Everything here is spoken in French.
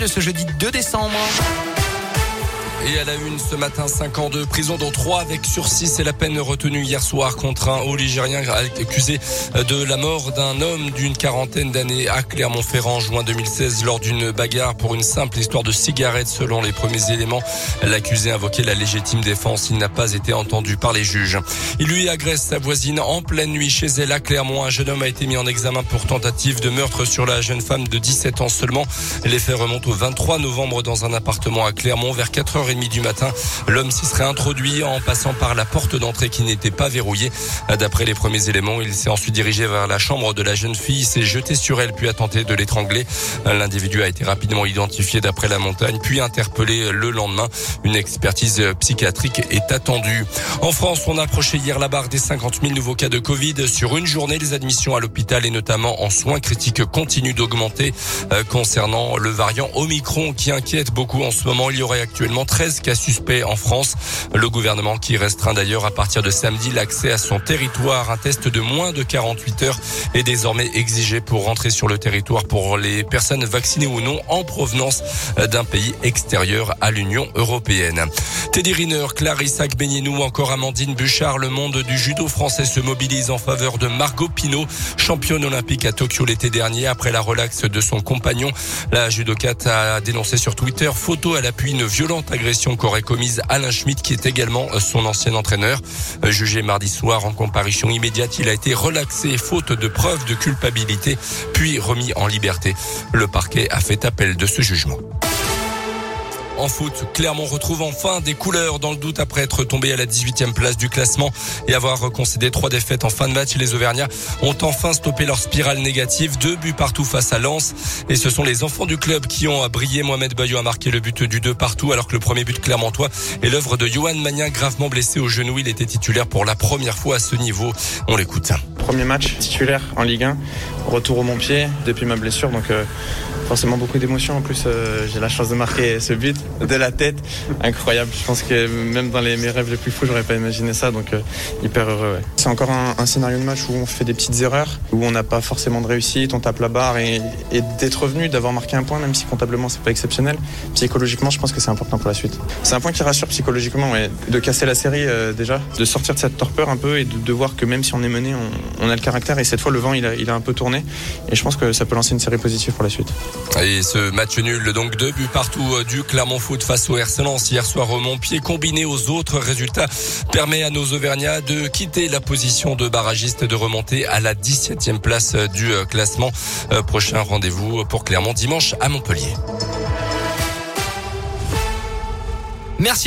de ce jeudi 2 décembre. Et à la une ce matin, 5 ans de prison dont 3 avec sursis. C'est la peine retenue hier soir contre un haut ligérien accusé de la mort d'un homme d'une quarantaine d'années à Clermont-Ferrand, juin 2016, lors d'une bagarre pour une simple histoire de cigarette. Selon les premiers éléments, l'accusé invoquait la légitime défense. Il n'a pas été entendu par les juges. Il lui agresse sa voisine en pleine nuit chez elle à Clermont. Un jeune homme a été mis en examen pour tentative de meurtre sur la jeune femme de 17 ans seulement. Les faits remontent au 23 novembre dans un appartement à Clermont vers 4h30 du matin. L'homme s'y serait introduit en passant par la porte d'entrée qui n'était pas verrouillée. D'après les premiers éléments, il s'est ensuite dirigé vers la chambre de la jeune fille, s'est jeté sur elle puis a tenté de l'étrangler. L'individu a été rapidement identifié d'après la montagne puis interpellé le lendemain. Une expertise psychiatrique est attendue. En France, on a approché hier la barre des 50 000 nouveaux cas de Covid. Sur une journée, les admissions à l'hôpital et notamment en soins critiques continuent d'augmenter. Euh, concernant le variant Omicron qui inquiète beaucoup en ce moment, il y aurait actuellement 13 cas suspects en France. Le gouvernement qui restreint d'ailleurs à partir de samedi l'accès à son territoire. Un test de moins de 48 heures est désormais exigé pour rentrer sur le territoire pour les personnes vaccinées ou non en provenance d'un pays extérieur à l'Union européenne. Teddy Riner, Clarisse Agbenienou, encore Amandine Bouchard, le monde du judo français se mobilise en faveur de Margot Pino, championne olympique à Tokyo l'été dernier après la relaxe de son compagnon. La judokate a dénoncé sur Twitter photo à l'appui une violente agression qu'aurait commise Alain Schmitt, qui est également son ancien entraîneur. Jugé mardi soir en comparution immédiate, il a été relaxé faute de preuves de culpabilité, puis remis en liberté. Le parquet a fait appel de ce jugement. En foot, Clermont retrouve enfin des couleurs dans le doute après être tombé à la 18e place du classement et avoir concédé trois défaites en fin de match. Les Auvergnats ont enfin stoppé leur spirale négative. Deux buts partout face à Lens. Et ce sont les enfants du club qui ont brillé. Mohamed Bayo a marqué le but du 2 partout alors que le premier but clermontois est l'œuvre de Johan Magnin gravement blessé au genou. Il était titulaire pour la première fois à ce niveau. On l'écoute. Premier match titulaire en Ligue 1. Retour au Montpied depuis ma blessure. Donc euh, forcément beaucoup d'émotions. En plus, euh, j'ai la chance de marquer ce but de la tête. Incroyable. Je pense que même dans les, mes rêves les plus fous, j'aurais pas imaginé ça. Donc, euh, hyper heureux. C'est encore un, scénario de match où on fait des petites erreurs, où on n'a pas forcément de réussite, on tape la barre et, d'être revenu, d'avoir marqué un point, même si comptablement c'est pas exceptionnel. Psychologiquement, je pense que c'est important pour la suite. C'est un point qui rassure psychologiquement, de casser la série déjà, de sortir de cette torpeur un peu et de, de, voir que même si on est mené, on, a le caractère. Et cette fois, le vent, il a, il a un peu tourné. Et je pense que ça peut lancer une série positive pour la suite. Et ce match nul, donc deux buts partout du Clermont Foot face au RC Lens hier soir au Montpied, combiné aux autres résultats, permet à nos Auvergnats de quitter la position de barragiste et de remonter à la 17e place du classement. Prochain rendez-vous pour Clermont dimanche à Montpellier. Merci.